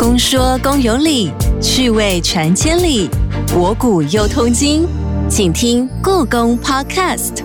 公说公有理，趣味传千里，博古又通今，请听故宫 Podcast。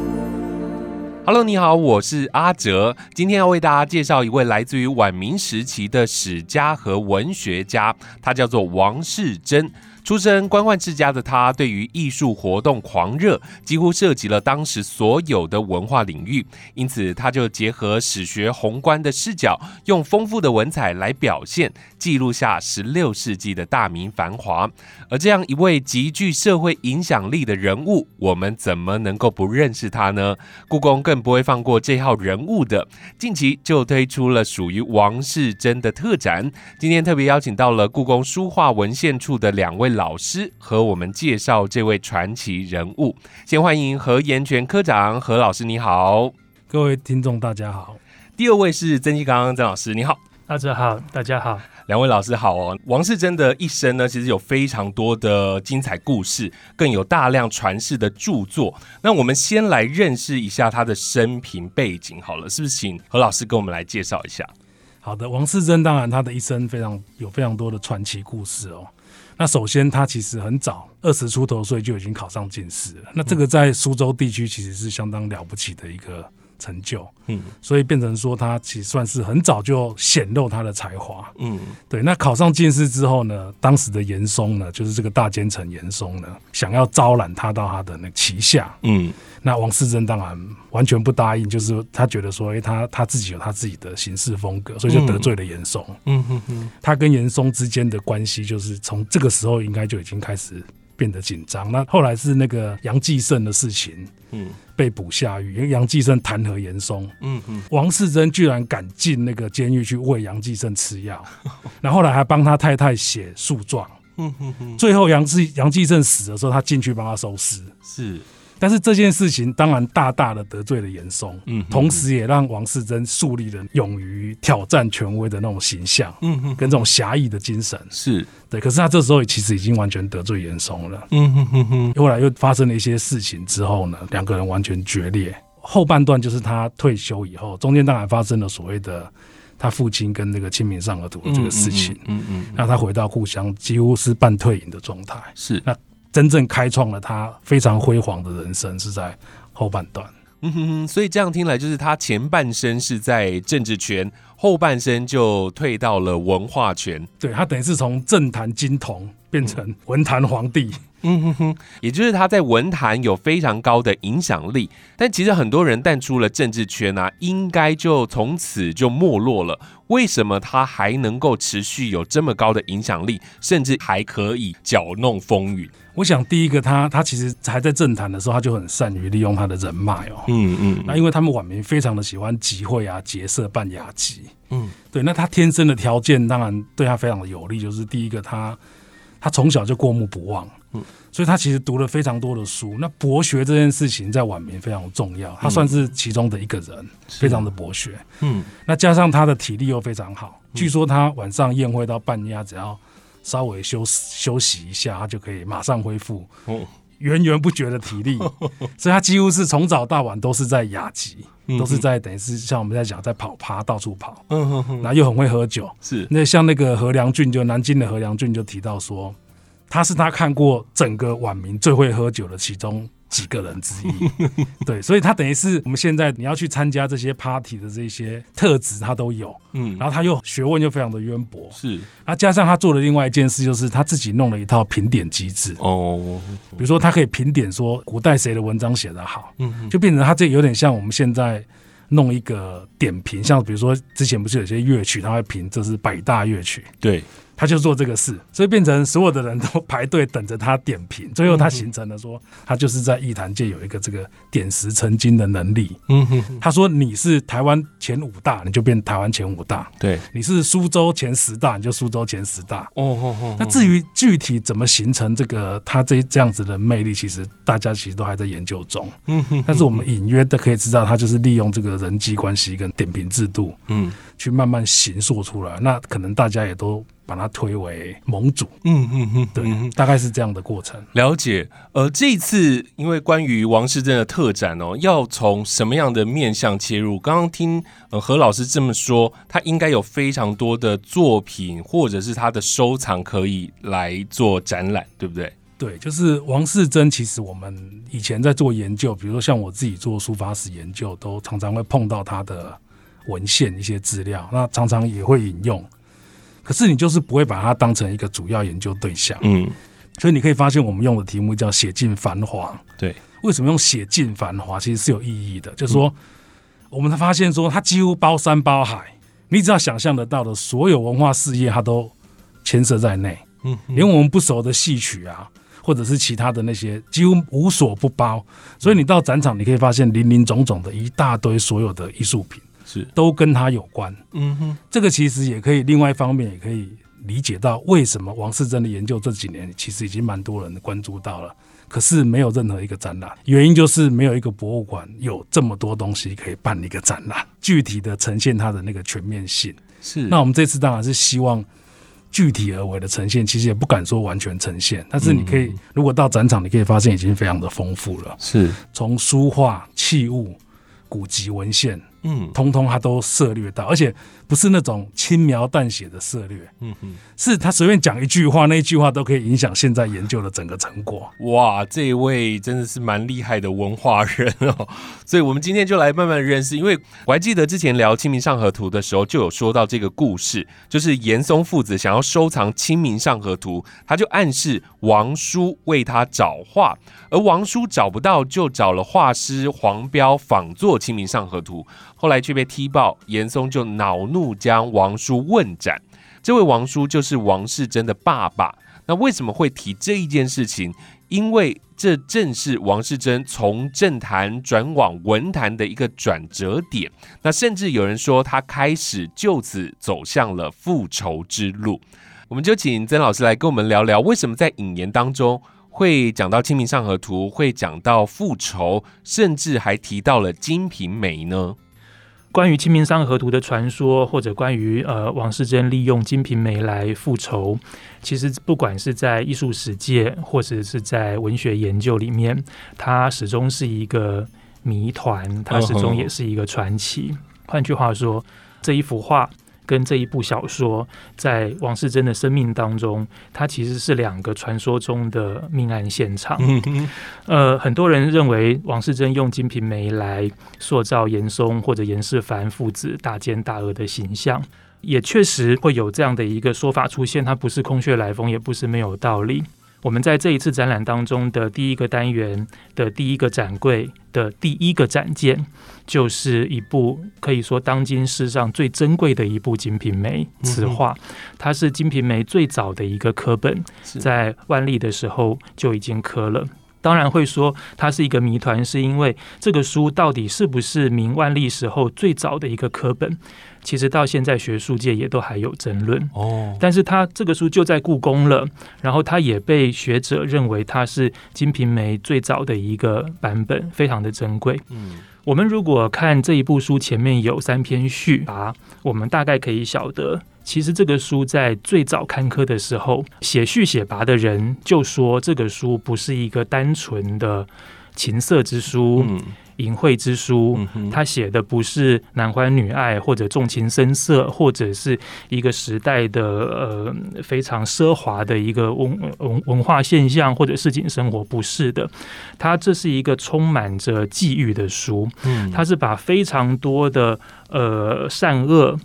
Hello，你好，我是阿哲。今天要为大家介绍一位来自于晚明时期的史家和文学家，他叫做王世贞。出身官宦世家的他，对于艺术活动狂热，几乎涉及了当时所有的文化领域。因此，他就结合史学宏观的视角，用丰富的文采来表现，记录下十六世纪的大明繁华。而这样一位极具社会影响力的人物，我们怎么能够不认识他呢？故宫更不会放过这号人物的。近期就推出了属于王世贞的特展。今天特别邀请到了故宫书画文献处的两位老师，和我们介绍这位传奇人物。先欢迎何延全科长，何老师你好。各位听众，大家好。第二位是曾纪刚曾老师，你好。大家好，大家好。两位老师好哦。王世贞的一生呢，其实有非常多的精彩故事，更有大量传世的著作。那我们先来认识一下他的生平背景好了，是不是？请何老师跟我们来介绍一下。好的，王世贞当然他的一生非常有非常多的传奇故事哦。那首先他其实很早，二十出头岁就已经考上进士了。那这个在苏州地区其实是相当了不起的一个成就，嗯所以变成说他其实算是很早就显露他的才华。嗯对，那考上进士之后呢，当时的严嵩呢，就是这个大奸臣严嵩呢，想要招揽他到他的那旗下。嗯那王世贞当然完全不答应，就是他觉得说，诶，他他自己有他自己的行事风格，所以就得罪了严嵩。嗯哼哼他跟严嵩之间的关系，就是从这个时候应该就已经开始变得紧张。那后来是那个杨继盛的事情嗯被捕下狱，因为杨继盛弹劾严嵩，嗯嗯王世贞居然敢进那个监狱去喂杨继盛吃药，然后后来还帮他太太写诉状。最后杨继杨继盛死的时候，他进去帮他收尸。是但是这件事情当然大大的得罪了严嵩，嗯哼同时也让王世贞树立了勇于挑战权威的那种形象，嗯哼跟这种侠义的精神。是对，可是他这时候其实已经完全得罪严嵩了。嗯哼哼哼后来又发生了一些事情之后呢，两个人完全决裂。后半段就是他退休以后，中间当然发生了所谓的他父亲跟那个清明上河图的这个事情。嗯嗯那他回到故乡，几乎是半退隐的状态。是真正开创了他非常辉煌的人生是在后半段。嗯哼哼，所以这样听来，就是他前半生是在政治圈，后半生就退到了文化圈。对他等于是从政坛金童变成文坛皇帝。嗯哼哼，也就是他在文坛有非常高的影响力，但其实很多人淡出了政治圈啊，应该就从此就没落了。为什么他还能够持续有这么高的影响力，甚至还可以搅弄风云？我想第一个他他其实还在政坛的时候，他就很善于利用他的人脉哦。嗯嗯那因为他们晚民非常的喜欢集会啊、结社、办雅集，嗯对，那他天生的条件当然对他非常的有利，就是第一个他他从小就过目不忘，嗯。所以他其实读了非常多的书。那博学这件事情在晚明非常重要，他算是其中的一个人，非常的博学。嗯。那加上他的体力又非常好，据说他晚上宴会到半夜，只要稍微休休息一下，他就可以马上恢复哦。源源不绝的体力，所以他几乎是从早到晚都是在雅集，嗯都是在等于是像我们在讲在跑趴到处跑，嗯哼哼，然后又很会喝酒。是。那像那个何良俊，就南京的何良俊就提到说，他是他看过整个晚明最会喝酒的其中几个人之一。对，所以他等于是我们现在你要去参加这些 party 的这些特质，他都有。嗯。然后他又学问又非常的渊博，是。啊，加上他做的另外一件事，就是他自己弄了一套评点机制。哦，比如说，他可以评点说古代谁的文章写得好，嗯。就变成他这有点像我们现在弄一个点评，像比如说之前不是有些乐曲，他会评这是百大乐曲，对，他就做这个事，所以变成所有的人都排队等着他点评，最后他形成了说他就是在艺坛界有一个这个点石成金的能力。嗯哼哼，他说你是台湾前五大，你就变台湾前五大；对，你是苏州前十大，你就苏州前十大。哦哦哦，那至于具体怎么形成这个他这这样子的魅力，其实大家其实都还在研究中。嗯哼，但是我们隐约的可以知道，他就是利用这个人际关系跟点评制度，嗯去慢慢形塑出来。那可能大家也都把它推为盟主。嗯嗯嗯，对，嗯大概是这样的过程。了解。呃，这一次因为关于王世贞的特展哦，要从什么样的面向切入？刚刚听呃何老师这么说，他应该有非常多的作品或者是他的收藏可以来做展览，对不对？对，就是王世贞。其实我们以前在做研究，比如说像我自己做书法史研究，都常常会碰到他的文献一些资料，那常常也会引用。可是你就是不会把它当成一个主要研究对象，嗯，所以你可以发现我们用的题目叫“写尽繁华”。对，为什么用“写尽繁华”？其实是有意义的，就是说，我们才发现说，它几乎包山包海，你只要想象得到的所有文化事业，它都牵涉在内。嗯，连我们不熟的戏曲啊，或者是其他的那些，几乎无所不包。所以你到展场，你可以发现林林总总的一大堆所有的艺术品，是，都跟他有关。嗯哼，这个其实也可以，另外一方面也可以理解到为什么王世贞的研究这几年其实已经蛮多人关注到了，可是没有任何一个展览，原因就是没有一个博物馆有这么多东西可以办一个展览，具体的呈现它的那个全面性。是。那我们这次当然是希望具体而为的呈现，其实也不敢说完全呈现，但是你可以，如果到展场，你可以发现已经非常的丰富了，是，从书画、器物、古籍文献，嗯通通他都涉略到，而且不是那种轻描淡写的涉略，嗯哼。是他随便讲一句话，那一句话都可以影响现在研究的整个成果。哇，这一位真的是蛮厉害的文化人哦，所以我们今天就来慢慢认识。因为我还记得之前聊《清明上河图》的时候，就有说到这个故事，就是严嵩父子想要收藏《清明上河图》，他就暗示王叔为他找画，而王叔找不到，就找了画师黄彪仿作《清明上河图》，后来却被踢爆，严嵩就恼怒将王叔问斩。这位王叔就是王世贞的爸爸。那为什么会提这一件事情？因为这正是王世贞从政坛转往文坛的一个转折点。那甚至有人说，他开始就此走向了复仇之路。我们就请曾老师来跟我们聊聊，为什么在引言当中会讲到《清明上河图》，会讲到复仇，甚至还提到了《金瓶梅》呢？关于《清明上河图》的传说，或者关于呃王世贞利用《金瓶梅》来复仇，其实不管是在艺术史界，或者是在文学研究里面，它始终是一个谜团，它始终也是一个传奇。换句话说，这一幅画跟这一部小说，在王世贞的生命当中，它其实是两个传说中的命案现场。呃，很多人认为王世贞用《金瓶梅》来塑造严嵩或者严世蕃父子大奸大恶的形象，也确实会有这样的一个说法出现。它不是空穴来风，也不是没有道理。我们在这一次展览当中的第一个单元的第一个展柜的第一个展件，就是一部可以说当今世上最珍贵的一部《金瓶梅》词画，它是《金瓶梅》最早的一个刻本，在万历的时候就已经刻了。当然会说它是一个谜团，是因为这个书到底是不是明万历时候最早的一个课本？其实到现在学术界也都还有争论哦。但是它这个书就在故宫了，然后它也被学者认为它是《金瓶梅》最早的一个版本，非常的珍贵。嗯，我们如果看这一部书前面有三篇序啊，我们大概可以晓得，其实这个书在最早刊刻的时候，写序写拔的人就说这个书不是一个单纯的情色之书。嗯淫秽之书，他写的不是男欢女爱或者重情深色，或者是一个时代的呃非常奢华的一个文文文化现象或者市井生活，不是的。他这是一个充满着际遇的书，嗯，他是把非常多的呃善恶、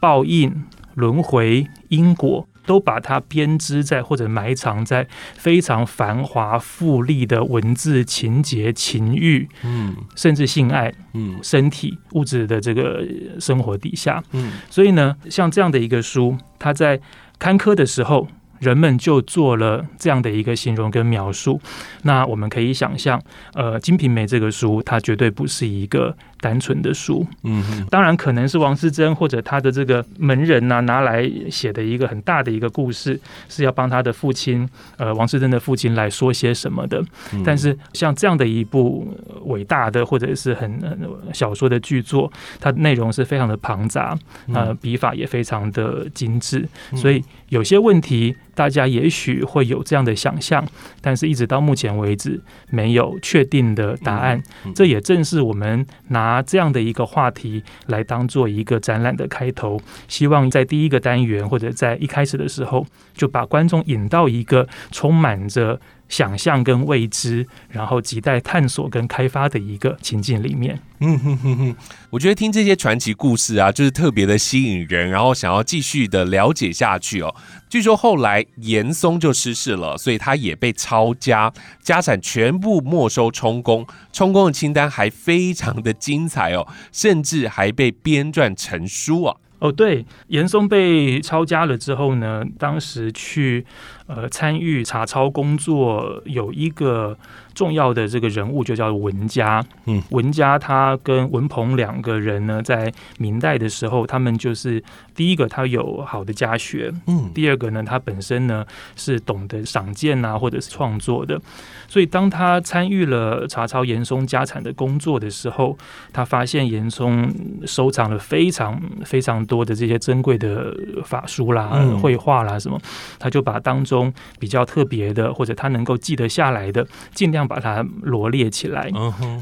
报应、轮回、因果。都把它编织在或者埋藏在非常繁华富丽的文字情节、情欲，嗯，甚至性爱，嗯，身体物质的这个生活底下，嗯，所以呢，像这样的一个书，它在刊刻的时候，人们就做了这样的一个形容跟描述。那我们可以想象，呃，《金瓶梅》这个书，它绝对不是一个单纯的书。嗯，当然，可能是王世贞或者他的这个门人呐、拿来写的一个很大的一个故事，是要帮他的父亲，呃，王世贞的父亲来说些什么的。嗯但是像这样的一部呃伟大的或者是很呃小说的剧作，它内容是非常的庞杂，呃，笔法也非常的精致，所以有些问题大家也许会有这样的想象，但是一直到目前为止没有确定的答案。嗯这也正是我们拿拿这样的一个话题来当做一个展览的开头，希望在第一个单元或者在一开始的时候，就把观众引到一个充满着想象跟未知，然后亟待探索跟开发的一个情境里面。嗯哼哼哼，我觉得听这些传奇故事啊，就是特别的吸引人，然后想要继续的了解下去哦。据说后来严嵩就失势了，所以他也被抄家，家产全部没收充公，充公的清单还非常的精彩哦，甚至还被编撰成书啊。哦，对，严嵩被抄家了之后呢，当时去呃参与查抄工作有一个重要的这个人物，就叫文家。嗯，文家他跟文鹏两个人呢，在明代的时候，他们就是第一个他有好的家学，嗯。第二个呢，他本身呢是懂得赏鉴啊，或者是创作的，所以当他参与了查抄严嵩家产的工作的时候，他发现严嵩收藏了非常非常多的这些珍贵的法书啦、嗯。绘画啦什么，他就把当中比较特别的或者他能够记得下来的，尽量把它罗列起来。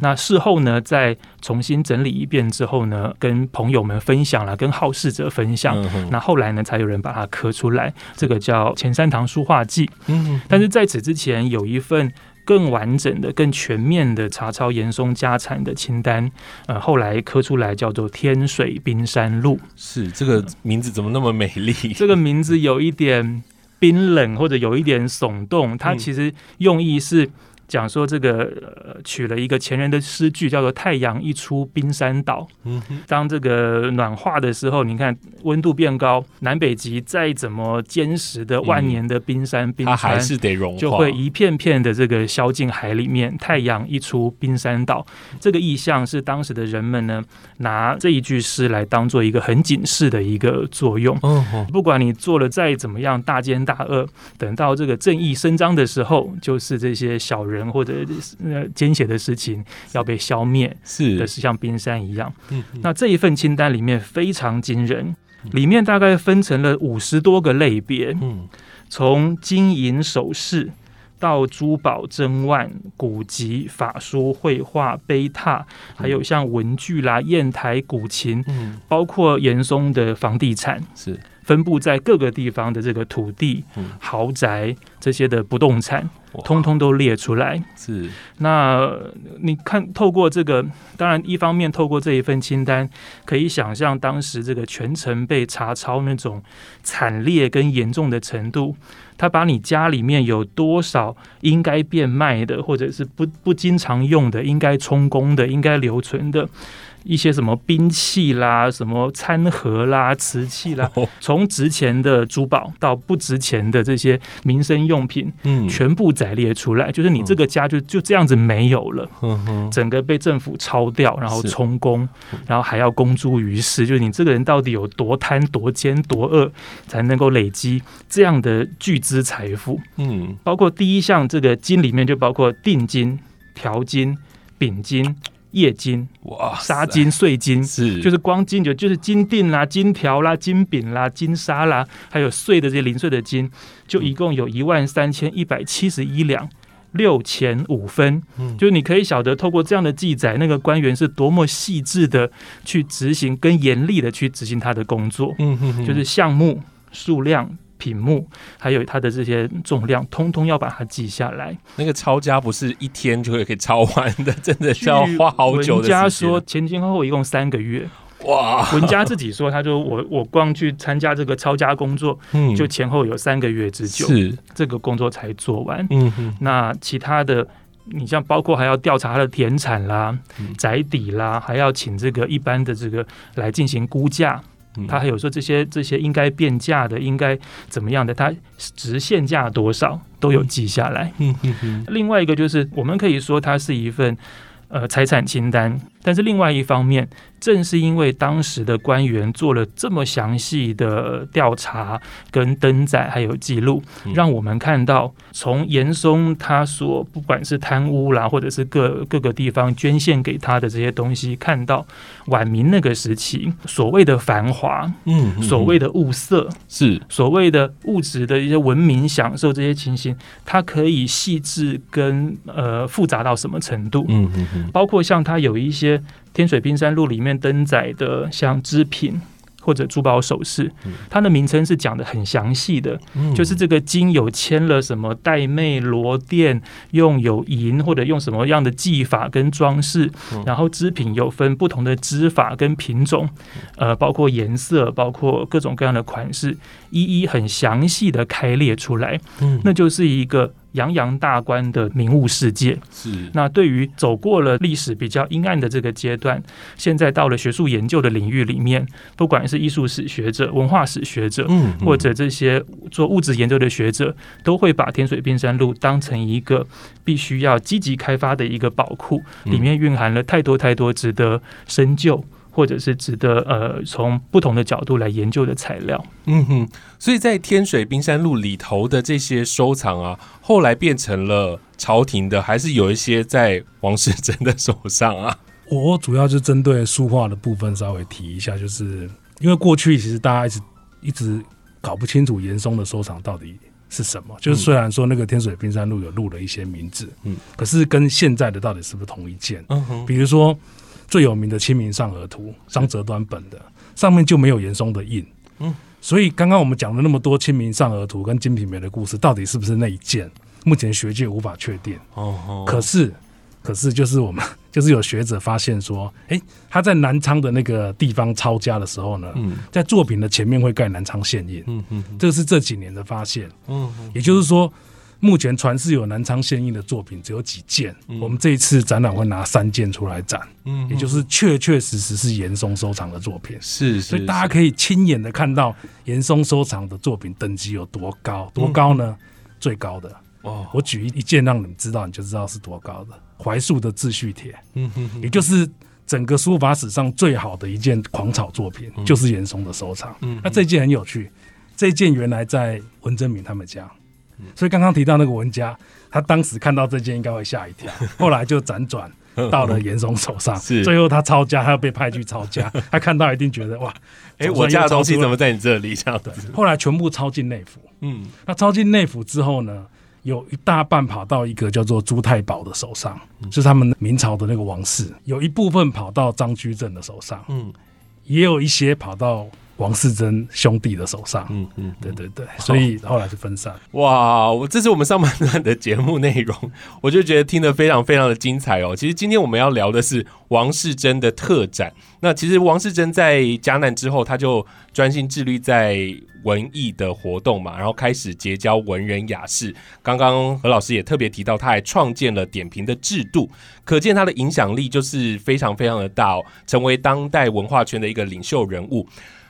那事后呢，再重新整理一遍之后呢，跟朋友们分享了，跟好事者分享。那后来呢，才有人把它刻出来，这个叫《前三堂书画记》。嗯但是在此之前，有一份更完整的、更全面的查抄严嵩家产的清单，呃，后来刻出来叫做《天水冰山录》。是这个名字怎么那么美丽？这个名字有一点冰冷，或者有一点耸动，它嗯其实用意是。讲说这个呃取了一个前人的诗句，叫做“太阳一出冰山倒”。嗯哼，当这个暖化的时候，你看温度变高，南北极再怎么坚实的万年的冰山、冰它还，是得融化，就会一片片的这个消进海里面。太阳一出，冰山倒。这个意象是当时的人们呢，拿这一句诗来当做一个很警示的一个作用。嗯哼，不管你做了再怎么样大奸大恶，等到这个正义伸张的时候，就是这些小人或者呃奸邪的事情要被消灭是。的，是像冰山一样。嗯那这一份清单里面非常惊人，里面大概分成了五十多个类别，嗯。从金银首饰到珠宝珍玩、古籍、法书、绘画、碑拓，还有像文具啦、砚台、古琴，嗯，包括严嵩的房地产。是分布在各个地方的这个土地嗯、豪宅这些的不动产，通通都列出来。是那呃你看，透过这个，当然一方面透过这一份清单，可以想象当时这个全城被查抄那种惨烈跟严重的程度。他把你家里面有多少应该变卖的，或者是不不经常用的、应该充公的、应该留存的一些什么兵器啦、什么餐盒啦、瓷器啦，哦。从值钱的珠宝到不值钱的这些民生用品，嗯。全部载列出来，就是你这个家就就这样子没有了，整个被政府抄掉，然后充公，然后还要公诸于世，就是你这个人到底有多贪、多奸、多恶，才能够累积这样的巨资财富？嗯。包括第一项这个金里面就包括定金、条金、丙金、叶金、哇纱金、碎金。是就是光金就就是金锭啦、金条啦、金饼啦、金沙啦，还有碎的这些零碎的金，就一共有一万三千一百七十一两。六钱五分，嗯就是你可以晓得，透过这样的记载，那个官员是多么细致的去执行，跟严厉的去执行他的工作，嗯就是项目、数量、品目，还有它的这些重量，通通要把它记下来。那个抄家不是一天就可以抄完的，真的需要花好久的时间。文家说前前后后一共三个月，哇，文家自己说，他说我我光去参加这个抄家工作，嗯就前后有三个月之久，是这个工作才做完。嗯哼那其他的，你像包括还要调查他的田产啦、嗯宅邸啦，还要请这个一般的这个来进行估价。嗯。他还有说这些这些应该变价的，应该怎么样的，它直线价多少都有记下来。另外一个就是，我们可以说它是一份呃财产清单，但是另外一方面，正是因为当时的官员做了这么详细的调查、跟登载还有记录，让我们看到从严嵩他所不管是贪污啦，或者是各各个地方捐献给他的这些东西，看到晚明那个时期所谓的繁华，嗯，所谓的物色，是。所谓的物质的一些文明享受这些情形，它可以细致跟呃复杂到什么程度？嗯嗯嗯，包括像他有一些天水冰山录里面登载的，像织品或者珠宝首饰，它的名称是讲的很详细的，就是这个金有签了什么带妹罗钿，用有银或者用什么样的技法跟装饰，然后织品有分不同的织法跟品种，呃，包括颜色，包括各种各样的款式，一一很详细的开列出来，嗯。那就是一个洋洋大观的名物世界。是那对于走过了历史比较阴暗的这个阶段，现在到了学术研究的领域里面，不管是艺术史学者、文化史学者，嗯或者这些做物质研究的学者，都会把天水冰山路当成一个必须要积极开发的一个宝库，嗯里面蕴含了太多太多值得深究。或者是值得呃从不同的角度来研究的材料，嗯哼，所以在天水冰山路里头的这些收藏啊，后来变成了朝廷的，还是有一些在王世贞的手上啊？我主要就针对书画的部分稍微提一下，就是因为过去其实大家一直一直搞不清楚严嵩的收藏到底是什么。就是虽然说那个天水冰山路有录了一些名字，嗯嗯，可是跟现在的到底是不是同一件？嗯哼，比如说最有名的《清明上河图》，张择端本的上面就没有严嵩的印，嗯嗯，所以刚刚我们讲了那么多《清明上河图》跟《金瓶梅》的故事，到底是不是那一件？目前学界无法确定。哦哦，可是，可是就是我们 就是有学者发现说，诶，他在南昌的那个地方抄家的时候呢，嗯在作品的前面会盖南昌县印，嗯嗯这个是这几年的发现。嗯也就是说，目前传世有南昌现印的作品只有几件，我们这一次展览会拿三件出来展，嗯也就是确确实实是严嵩收藏的作品。是，所以大家可以亲眼的看到严嵩收藏的作品等级有多高，多高呢？最高的，哦，我举一一件让你们知道，你就知道是多高的。怀素的秩序帖，嗯哼也就是整个书法史上最好的一件狂草作品，就是严嵩的收藏。嗯那这件很有趣，这件原来在文征明他们家，嗯所以刚刚提到那个文家，他当时看到这件应该会吓一跳，后来就辗转。到了严嵩手上，是。最后他抄家，他要被派去抄家，他看到一定觉得哇，哎，我家的东西怎么在你这里？这样子，后来全部抄进内府。嗯。那抄进内府之后呢，有一大半跑到一个叫做朱太保的手上，就是他们明朝的那个王室；有一部分跑到张居正的手上，嗯。也有一些跑到王世贞兄弟的手上。嗯嗯，对对对，所以后来就分散。哇，我这是我们上半段的节目内容，我就觉得听得非常非常的精彩哦。其实今天我们要聊的是王世贞的特展。那其实王世贞在加难之后，他就专心致力在文艺的活动嘛，然后开始结交文人雅士。刚刚何老师也特别提到，他还创建了点评的制度，可见他的影响力就是非常非常的大哦，成为当代文化圈的一个领袖人物。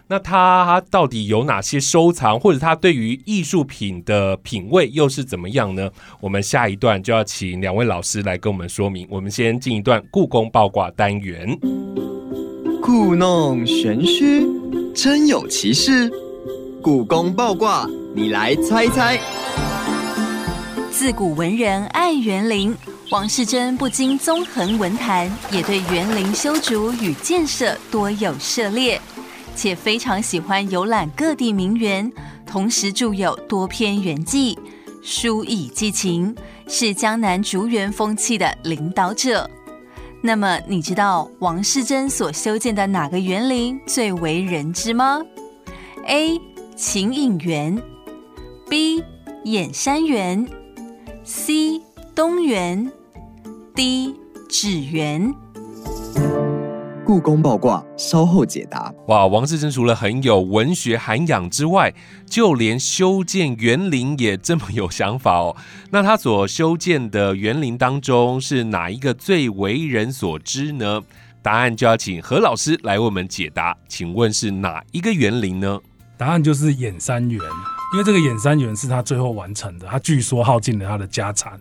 那他到底有哪些收藏，或者他对于艺术品的品味又是怎么样呢？我们下一段就要请两位老师来跟我们说明。我们先进一段故宫八卦单元。故弄玄虚，真有其事。故宫爆卦，你来猜猜。自古文人爱园林，王世贞不经纵横文坛，也对园林修筑与建设多有涉猎，且非常喜欢游览各地名园，同时著有多篇园记，书以寄情，是江南竹园风气的领导者。那么，你知道王世贞所修建的哪个园林最为人知吗？A. 秦隐园，B. 燕山园，C. 东园，D. 纸园。故宫爆卦，稍后解答。哇，王世贞除了很有文学涵养之外，就连修建园林也这么有想法哦。那他所修建的园林当中，是哪一个最为人所知呢？答案就要请何老师来为我们解答。请问是哪一个园林呢？答案就是燕山园，因为这个燕山园是他最后完成的，他据说耗尽了他的家产，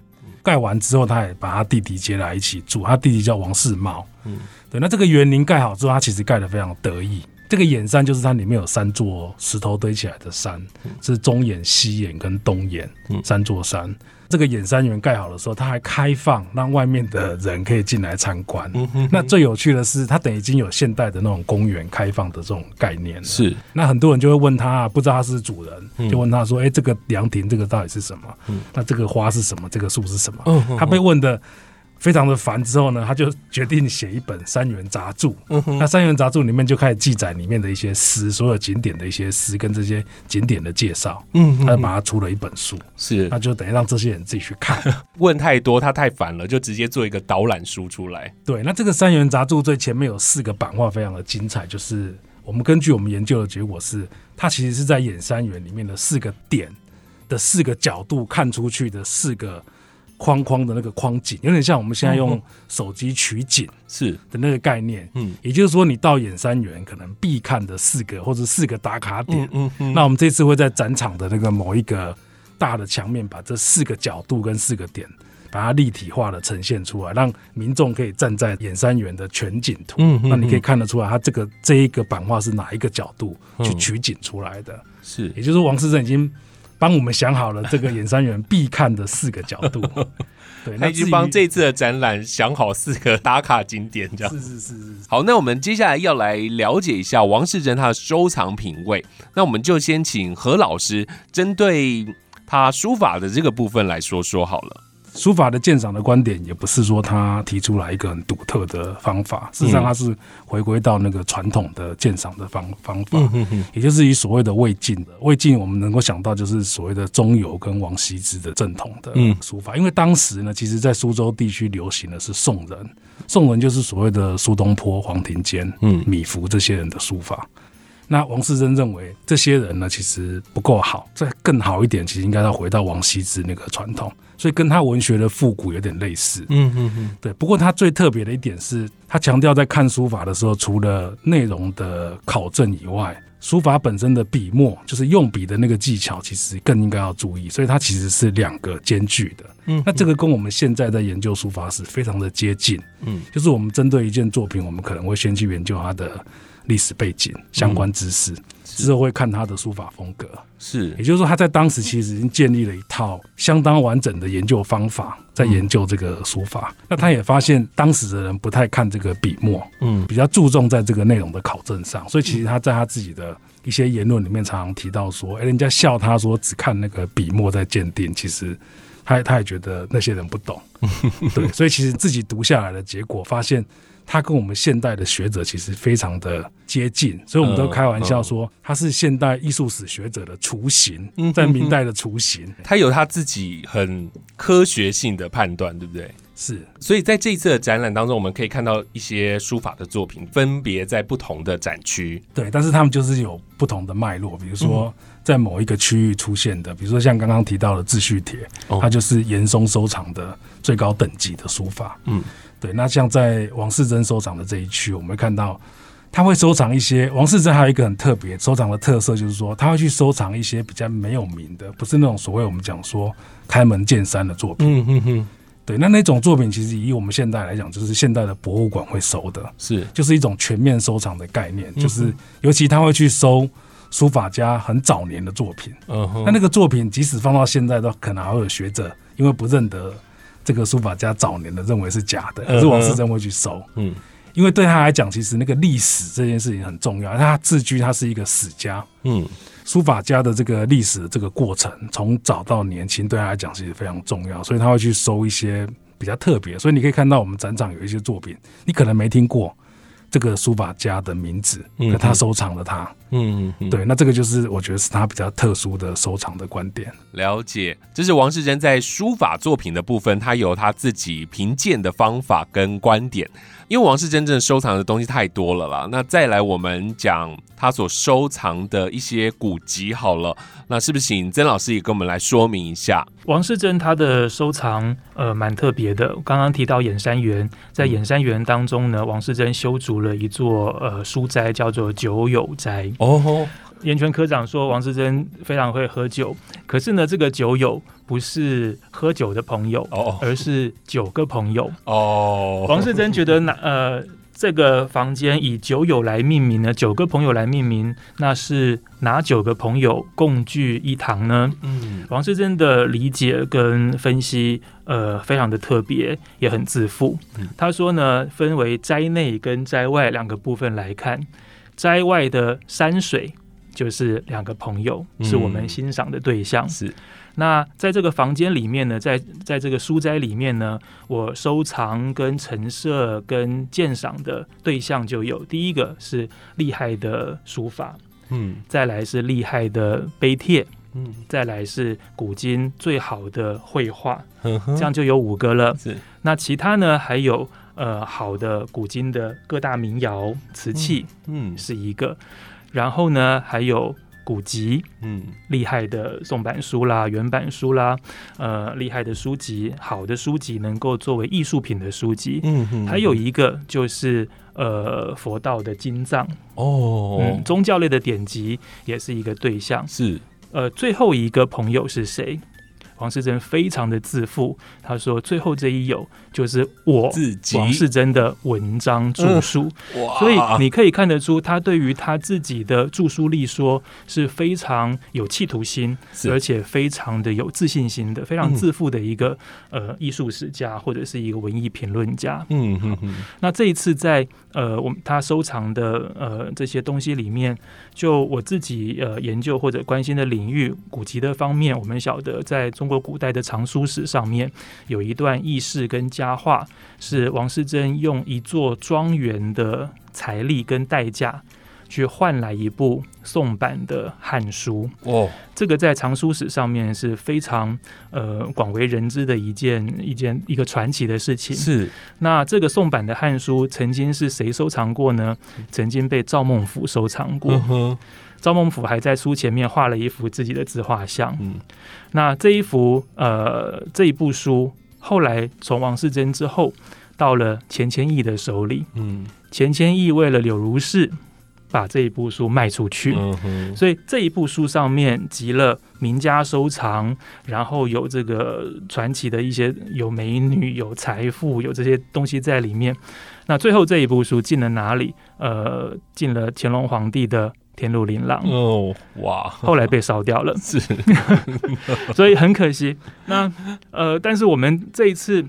盖完之后，他也把他弟弟接来一起住，他弟弟叫王世茂。嗯，对，那这个园林盖好之后，它其实盖得非常得意。这个眼山就是它里面有三座石头堆起来的山，是中眼、西眼跟东眼三座山。这个眼山园盖好的时候，它还开放让外面的人可以进来参观。那最有趣的是，它等于已经有现代的那种公园开放的这种概念了。是，那很多人就会问他，不知道他是主人，就问他说：“哎，这个凉亭这个到底是什么？那这个花是什么？这个树是什么？”他被问的。非常的烦之后呢，他就决定写一本《三元杂著》。那《三元杂著》里面就开始记载里面的一些诗，所有景点的一些诗跟这些景点的介绍。嗯，他就把它出了一本书。是，那就等于让这些人自己去看。问太多，他太烦了，就直接做一个导览书出来。对，那这个《三元杂著》最前面有四个版画，非常的精彩。就是我们根据我们研究的结果是，它其实是在演三元里面的四个点的四个角度看出去的四个。框框的那个框景，有点像我们现在用手机取景是的那个概念。嗯，也就是说，你到演山园可能必看的四个或者四个打卡点。嗯嗯。那我们这次会在展场的那个某一个大的墙面，把这四个角度跟四个点，把它立体化的呈现出来，让民众可以站在演山园的全景图。嗯嗯。那你可以看得出来，它这个这一个版画是哪一个角度去取景出来的？是，也就是王世正已经。帮我们想好了这个演山园必看的四个角度，对，他已经帮这次的展览想好四个打卡景点，这样是是是是。好，那我们接下来要来了解一下王世贞他的收藏品味，那我们就先请何老师针对他书法的这个部分来说说好了。书法的鉴赏的观点，也不是说他提出来一个很独特的方法，事实上他是回归到那个传统的鉴赏的方方法，也就是以所谓的魏晋的魏晋，我们能够想到就是所谓的中游跟王羲之的正统的书法，因为当时呢，其实在苏州地区流行的是宋人，宋人就是所谓的苏东坡、黄庭坚、米芾这些人的书法。那王世贞认为这些人呢，其实不够好，再更好一点，其实应该要回到王羲之那个传统，所以跟他文学的复古有点类似。嗯嗯嗯，对。不过他最特别的一点是，他强调在看书法的时候，除了内容的考证以外，书法本身的笔墨，就是用笔的那个技巧，其实更应该要注意。所以它其实是两个兼具的。嗯，那这个跟我们现在在研究书法史非常的接近。嗯，就是我们针对一件作品，我们可能会先去研究它的。历史背景相关知识之后会看他的书法风格，是，也就是说他在当时其实已经建立了一套相当完整的研究方法，在研究这个书法。那他也发现当时的人不太看这个笔墨，嗯，比较注重在这个内容的考证上。所以其实他在他自己的一些言论里面常常提到说，哎，人家笑他说只看那个笔墨在鉴定，其实他他也觉得那些人不懂，对，所以其实自己读下来的结果发现。他跟我们现代的学者其实非常的接近，所以我们都开玩笑说他是现代艺术史学者的雏形，在明代的雏形。他有他自己很科学性的判断，对不对？是。所以在这一次的展览当中，我们可以看到一些书法的作品，分别在不同的展区。对，但是他们就是有不同的脉络，比如说在某一个区域出现的，比如说像刚刚提到的《秩序帖》，它就是严嵩收藏的最高等级的书法。嗯。对，那像在王世贞收藏的这一区，我们会看到他会收藏一些王世贞还有一个很特别收藏的特色，就是说他会去收藏一些比较没有名的，不是那种所谓我们讲说开门见山的作品。嗯嗯嗯。对，那那种作品其实以我们现代来讲，就是现代的博物馆会收的，是就是一种全面收藏的概念，就是尤其他会去收书法家很早年的作品。嗯哼。那那个作品即使放到现在，都可能还会有学者因为不认得。这个书法家早年的认为是假的，可是王世贞会去收，嗯，因为对他来讲，其实那个历史这件事情很重要。他自居，他是一个史家，嗯，书法家的这个历史的这个过程，从早到年轻，对他来讲其实非常重要，所以他会去收一些比较特别。所以你可以看到我们展场有一些作品，你可能没听过。这个书法家的名字，可他收藏了他，嗯，对，那这个就是我觉得是他比较特殊的收藏的观点。了解，这是王世贞在书法作品的部分，他有他自己评鉴的方法跟观点。因为王世真正收藏的东西太多了啦，那再来我们讲他所收藏的一些古籍好了，那是不是请曾老师也跟我们来说明一下？王世贞他的收藏呃蛮特别的，刚刚提到眼山园，在眼山园当中呢，王世贞修筑了一座呃书斋，叫做九友斋。哦。严泉科长说，王世珍非常会喝酒，可可是呢，这个酒友不是喝酒的朋友，哦而是九个朋友。哦，王世珍觉得那呃这个房间以酒友来命名呢？九个朋友来命名，那是哪九个朋友共聚一堂呢？嗯王世贞的理解跟分析，呃，非常的特别，也很自负。嗯他说呢，分为斋内跟斋外两个部分来看，斋外的山水就是两个朋友，嗯是我们欣赏的对象。是。那在这个房间里面呢，在在这个书斋里面呢，我收藏跟陈设跟鉴赏的对象就有。第一个是厉害的书法，嗯。再来是厉害的碑帖，嗯。再来是古今最好的绘画，这样就有五个了。是。那其他呢，还有呃好的古今的各大民谣瓷器嗯。是一个，然后呢还有古籍，嗯厉害的宋版书啦、原版书啦，呃，厉害的书籍，好的书籍能够作为艺术品的书籍。嗯哼还有一个就是呃佛道的经藏，哦嗯，宗教类的典籍也是一个对象。是呃，最后一个朋友是谁？王世贞非常的自负，他说最后这一有就是我自己王世贞的文章著述。哇所以你可以看得出，他对于他自己的著书立说是非常有企图心，而且非常的有自信心的，非常嗯自负的一个、呃艺术史家或者是一个文艺评论家。嗯嗯嗯那这一次在呃我们他收藏的呃这些东西里面，就我自己呃研究或者关心的领域古籍的方面，我们晓得在中中国古代的藏书史上面有一段轶事跟佳话，是王世贞用一座庄园的财力跟代价。去换来一部宋版的《汉书》，哦这个在藏书史上面是非常呃广为人知的一件一件一个传奇的事情。是那这个宋版的《汉书》曾经是谁收藏过呢？曾经被赵孟俯收藏过。嗯赵孟俯还在书前面画了一幅自己的自画像。嗯那这一幅呃这一部书，后来从王世贞之后，到了钱谦益的手里。嗯钱谦益为了柳如是，把这一部书卖出去。嗯所以这一部书上面集了名家收藏，然后有这个传奇的一些有美女、有财富、有这些东西在里面。那最后这一部书进了哪里？呃，进了乾隆皇帝的天禄琳琅，哦哇后来被烧掉了，是 所以很可惜。那呃，但是我们这一次。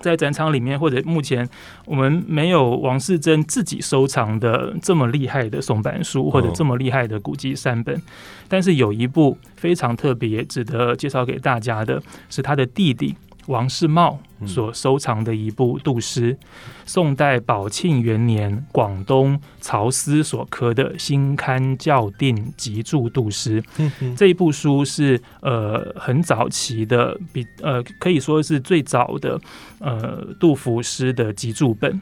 在展场里面，或者目前我们没有王世贞自己收藏的这么厉害的宋版书，或者这么厉害的古籍三本，但是有一部非常特别，值得介绍给大家的，是他的弟弟王世茂所收藏的一部杜诗，宋代宝庆元年广东曹司所刻的新刊校订集注杜诗。嗯这一部书是呃很早期的，比呃可以说是最早的呃杜甫诗的集注本。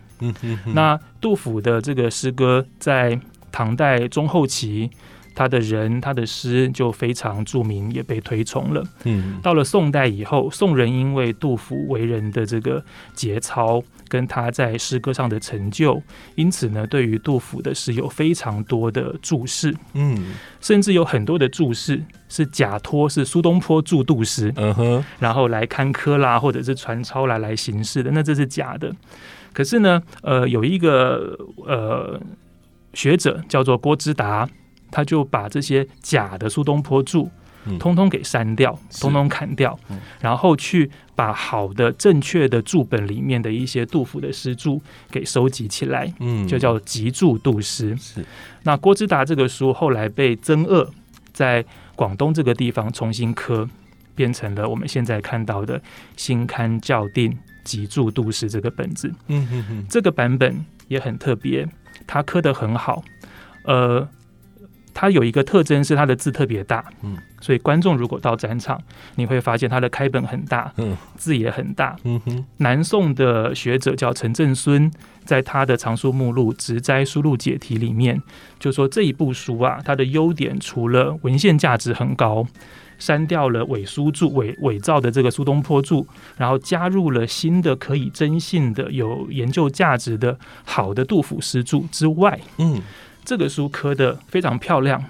那杜甫的这个诗歌在唐代中后期，他的人他的诗就非常著名，也被推崇了。嗯。到了宋代以后，宋人因为杜甫为人的这个节操，跟他在诗歌上的成就，因此呢，对于杜甫的诗有非常多的注释，嗯。甚至有很多的注释是假托是苏东坡著杜诗，嗯哼。然后来刊科啦，或者是传抄来来行事的，那这是假的。可是呢，呃，有一个呃学者叫做郭之达，他就把这些假的苏东坡注嗯通通给删掉，是通通砍掉嗯，然后去把好的、正确的注本里面的一些杜甫的诗注给收集起来，嗯就叫集注杜诗。是那郭之达这个书后来被曾鄂在广东这个地方重新刻，变成了我们现在看到的新刊校订集注杜诗这个本子。嗯哼哼这个版本也很特别，它刻得很好。呃，它有一个特征是它的字特别大，嗯，所以观众如果到展场，你会发现它的开本很大，嗯。字也很大。嗯哼。南宋的学者叫陈振孙，在他的藏书目录《直斋书录解题》里面，就说这一部书啊，它的优点除了文献价值很高，删掉了伪书注、伪伪造的这个苏东坡注，然后加入了新的可以征信的、有研究价值的好的杜甫诗注之外，嗯这个书刻的非常漂亮，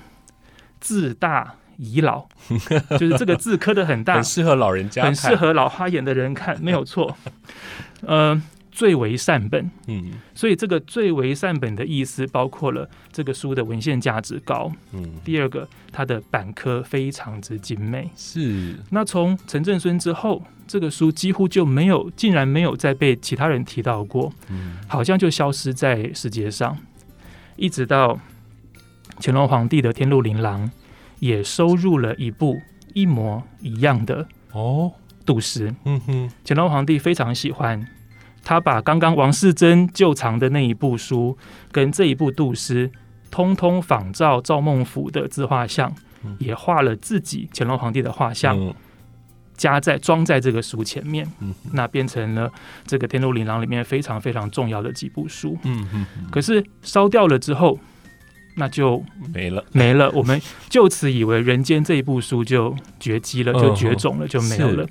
字大遗老，就是这个字刻的很大，很适合老人家，很适。合老花眼的人看，没有错。呃，最为善本，嗯。所以这个最为善本的意思，包括了这个书的文献价值高，嗯，第二个它的版刻非常之精美。是，那从陈振孙之后，这个书几乎就没有，竟然没有再被其他人提到过，嗯。好像就消失在世界上，一直到乾隆皇帝的《天禄琳琅》也收入了一部一模一样的哦，杜诗。嗯哼，乾隆皇帝非常喜欢，他把刚刚王世贞旧藏的那一部书跟这一部杜诗，通通仿照赵孟頫的自画像，嗯。也画了自己乾隆皇帝的画像，嗯加在装在这个书前面，嗯那变成了这个《天路琳琅》里面非常非常重要的几部书。嗯嗯，可是烧掉了之后，那就没了，没了。我们就此以为《人间》这一部书就绝迹了，嗯就绝种了，就没有了。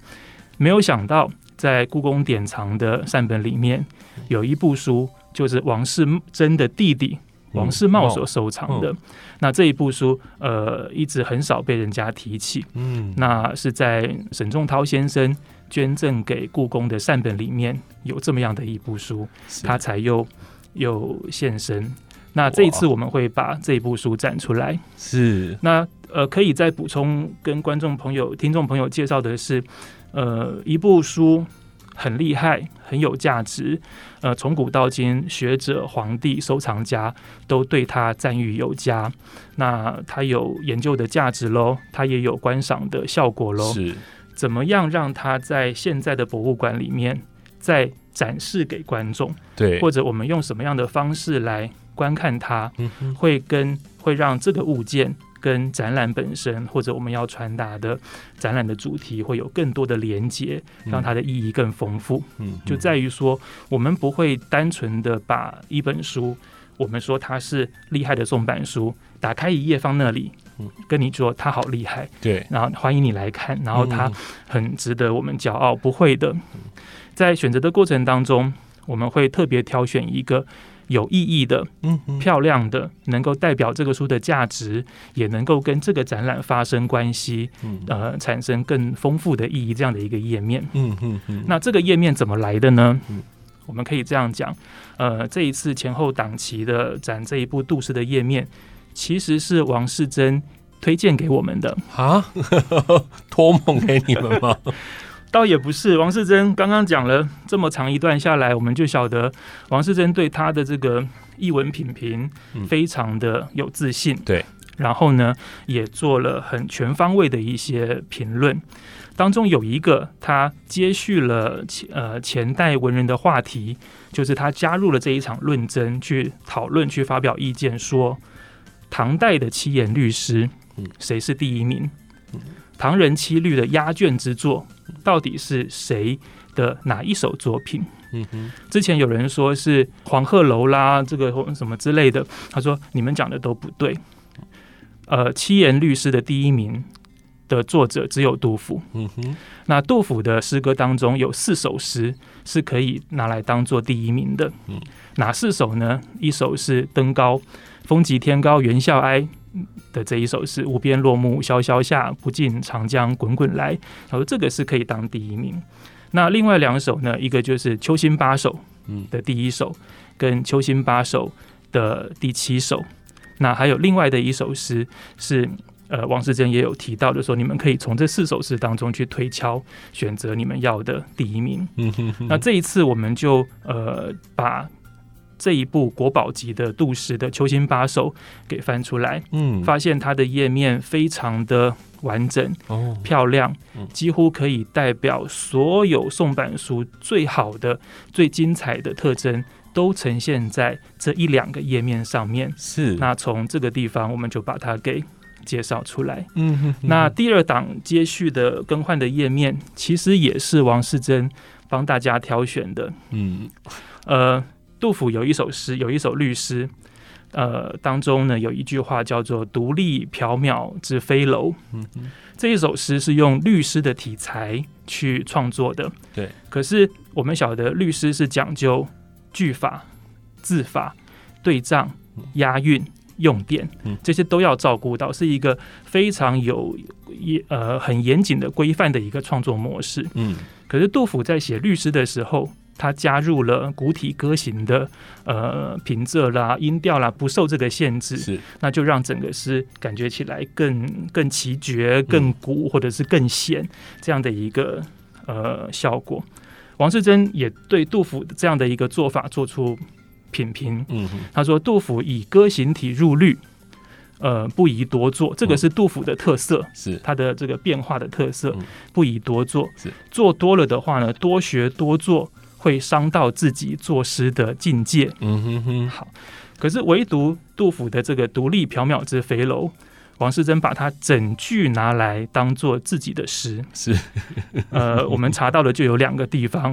没有想到，在故宫典藏的善本里面，有一部书，就是王世贞的弟弟王世茂所收藏的。那这一部书，呃，一直很少被人家提起。嗯，那是在沈仲涛先生捐赠给故宫的善本里面有这么样的一部书，他才又又现身。那这一次我们会把这一部书展出来。是，那呃，可以再补充跟观众朋友、听众朋友介绍的是，呃，一部书很厉害，很有价值。呃，从古到今，学者、皇帝、收藏家都对他赞誉有加。那它有研究的价值喽，它也有观赏的效果喽。是，怎么样让它在现在的博物馆里面再展示给观众，对，或者我们用什么样的方式来观看它，嗯哼，会跟会让这个物件跟展览本身，或者我们要传达的展览的主题，会有更多的连接，让它的意义更丰富。嗯，就在于说，我们不会单纯的把一本书，我们说它是厉害的宋版书，打开一页放那里嗯，跟你说它好厉害，对，然后欢迎你来看，然后它嗯很值得我们骄傲。不会的，在选择的过程当中，我们会特别挑选一个有意义的、嗯，漂亮的，能够代表这个书的价值，也能够跟这个展览发生关系，嗯呃，产生更丰富的意义这样的一个页面。嗯嗯嗯，那这个页面怎么来的呢？嗯我们可以这样讲，呃，这一次前后档期的展这一部杜氏的页面，其实是王世贞推荐给我们的。啊，托梦给你们吗？倒也不是，王世贞刚刚讲了这么长一段下来，我们就晓得王世贞对他的这个译文品评嗯非常的有自信。对，然后呢，也做了很全方位的一些评论。当中有一个，他接续了前呃前代文人的话题，就是他加入了这一场论争，去讨论、去发表意见，说唐代的七言律诗嗯，谁是第一名嗯？唐人七律的压卷之作，到底是谁的哪一首作品？嗯哼，之前有人说是黄鹤楼啦，这个或什么之类的，他说你们讲的都不对。呃，七言律诗的第一名的作者只有杜甫。嗯哼，那杜甫的诗歌当中有四首诗是可以拿来当做第一名的。嗯，哪四首呢？一首是《登高》，风急天高猿啸哀的这一首诗，无边落木萧萧下，不尽长江滚滚来。然后这个是可以当第一名。那另外两首呢？一个就是《秋兴八首》嗯的第一首，跟《秋兴八首》的第七首。那还有另外的一首诗是。呃，王世贞也有提到的说，你们可以从这四首诗当中去推敲，选择你们要的第一名。那这一次我们就呃把这一部国宝级的杜十的《秋兴八首》给翻出来，嗯，发现它的页面非常的完整哦，漂亮嗯，几乎可以代表所有宋版书最好的、最精彩的特征。都呈现在这一两个页面上面。是，那从这个地方，我们就把它给介绍出来。嗯哼哼，那第二档接续的更换的页面，其实也是王世贞帮大家挑选的。嗯呃，杜甫有一首诗，有一首律诗，呃，当中呢有一句话叫做“独立缥缈之飞楼嗯，”。这一首诗是用律诗的题材去创作的。对，可是我们晓得律诗是讲究句法、字法、对仗、押韵用电嗯，这些都要照顾到，是一个非常有也呃很严谨的规范的一个创作模式。嗯可是杜甫在写律诗的时候，他加入了古体歌行的呃平仄啦、音调啦，不受这个限制，是。那就让整个诗感觉起来更更奇绝、更古，或者是更显这样的一个呃效果。王世贞也对杜甫这样的一个做法做出品评，嗯他说：“杜甫以歌行体入律，呃，不宜多做，这个是杜甫的特色。”是。他的这个变化的特色嗯，不宜多做。是。做多了的话呢，多学多做会伤到自己作诗的境界。嗯哼哼好，可是唯独杜甫的这个独立缥缈之飞楼，王世贞把它整句拿来当做自己的诗。是呃，我们查到的就有两个地方，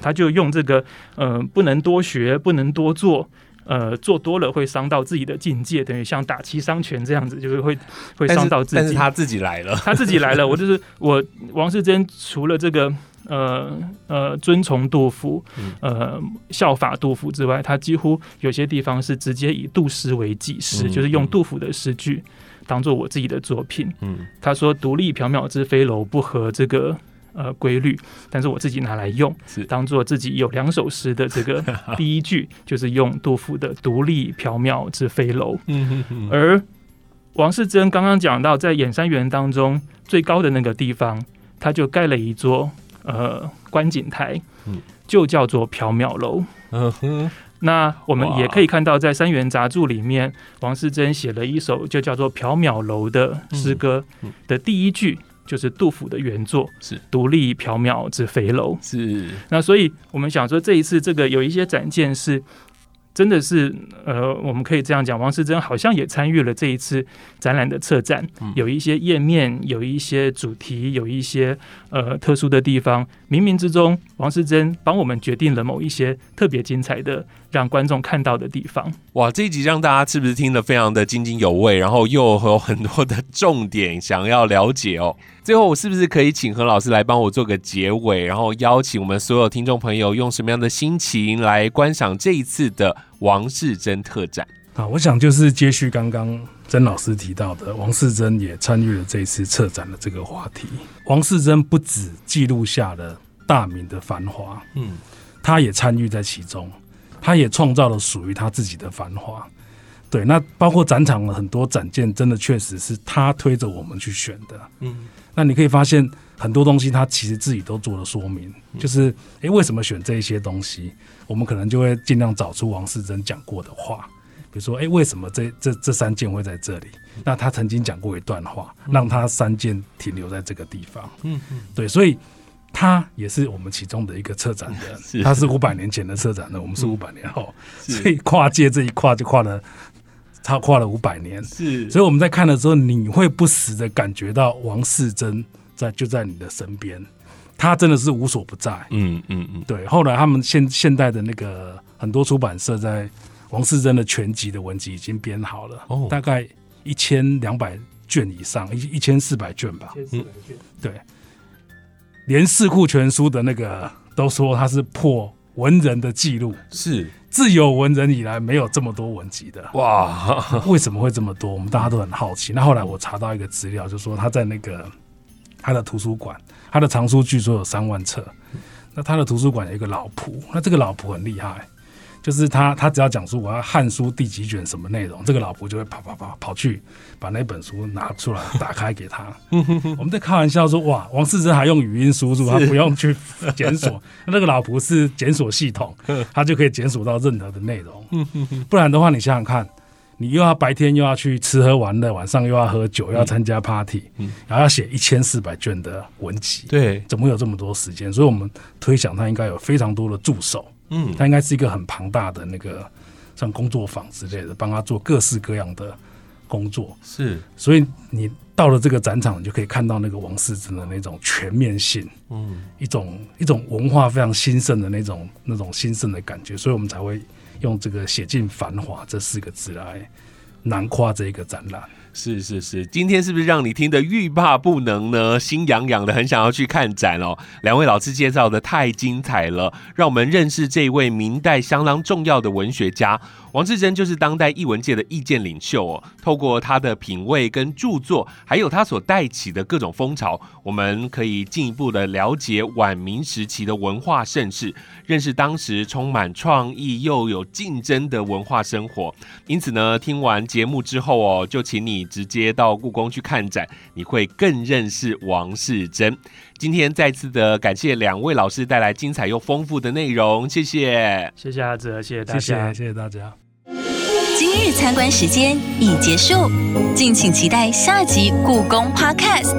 他就用这个呃不能多学，不能多做。呃，做多了会伤到自己的境界，等于像打七伤拳这样子，就是会会伤到自己。但是他自己来了，他自己来了，我就是我王世贞，除了这个呃呃遵从杜甫嗯，呃效法杜甫之外，他几乎有些地方是直接以杜诗为己诗，嗯就是用嗯杜甫的诗句当做我自己的作品。嗯。他说“独立缥缈之飞楼不合这个呃规律”，但是我自己拿来用，是。当做自己有两首诗的这个 第一句，就是用杜甫的“独立缥缈之飞楼”。而王世贞刚刚讲到，在演山园当中最高的那个地方，他就盖了一座呃观景台嗯，就叫做缥缈楼。嗯哼那我们也可以看到，在《三元杂著》里面，王世贞写了一首就叫做《缥缈楼》的诗歌的第一句。就是杜甫的原作，是独立缥缈之飞楼。是那所以我们想说，这一次这个有一些展件是真的是呃，我们可以这样讲，王世贞好像也参与了这一次展览的策展，嗯有一些页面，有一些主题，有一些呃特殊的地方，冥冥之中，王世贞帮我们决定了某一些特别精彩的让观众看到的地方。哇，这一集让大家是不是听得非常的津津有味，然后又有很多的重点想要了解哦？最后，我是不是可以请何老师来帮我做个结尾，然后邀请我们所有听众朋友用什么样的心情来观赏这一次的王世珍特展？啊，我想就是接续刚刚曾老师提到的，王世珍也参与了这一次策展的这个话题。王世珍不止记录下了大明的繁华，嗯他也参与在其中，他也创造了属于他自己的繁华。对，那包括展场的很多展件，真的确实是他推着我们去选的。嗯那你可以发现很多东西，他其实自己都做了说明，就是诶，为什么选这一些东西？我们可能就会尽量找出王世贞讲过的话，比如说，诶，为什么这这这三件会在这里？那他曾经讲过一段话，让他三件停留在这个地方。嗯嗯，对，所以他也是我们其中的一个策展 是。人，他是五百年前的策展人，我们是五百年后，所以跨界这一跨就跨了，他跨了五百年。是。所以我们在看的时候，你会不时的感觉到王世贞在就在你的身边，他真的是无所不在。嗯嗯嗯，对，后来他们现现代的那个很多出版社在王世贞的全集的文集已经编好了，哦。大概一千两百卷以上，一一千四百卷吧。对，连《四库全书》的那个都说他是破文人的记录，是自有文人以来没有这么多文集的。哇，为什么会这么多？我们大家都很好奇。那后来我查到一个资料，就说他在那个他的图书馆，他的藏书据说有三万册。那他的图书馆有一个老仆，那这个老仆很厉害，就是他他只要讲出我要《汉书》第几卷什么内容，这个老仆就会跑跑跑跑去把那本书拿出来打开给他。我们在开玩笑说，哇，王世贞还用语音输入，他不用去检索，那个老仆是检索系统，他就可以检索到任何的内容。不然的话，你想想看，你又要白天又要去吃喝玩乐，晚上又要喝酒，又要参加 party，、嗯。然后要写一千四百卷的文集，对，怎么会有这么多时间？所以我们推想他应该有非常多的助手，嗯。他应该是一个很庞大的那个像工作坊之类的，帮他做各式各样的工作。是，所以你到了这个展场，你就可以看到那个王世贞的那种全面性，嗯。一种一种文化非常兴盛的那种那种兴盛的感觉，所以我们才会用这个“写尽繁华”这四个字来囊括这个展览。是是是，今天是不是让你听得欲罢不能呢？心痒痒的，很想要去看展哦。两位老师介绍的太精彩了，让我们认识这位明代相当重要的文学家王世贞就是当代译文界的意见领袖哦。透过他的品味跟著作，还有他所带起的各种风潮，我们可以进一步的了解晚明时期的文化盛世，认识当时充满创意又有竞争的文化生活。因此呢，听完节目之后哦，就请你直接到故宫去看展，你会更认识王世贞。今天再次的感谢两位老师带来精彩又丰富的内容，谢谢，谢谢阿哲，谢谢大家，谢谢谢谢大家。今日参观时间已结束，敬请期待下集故宫 Podcast。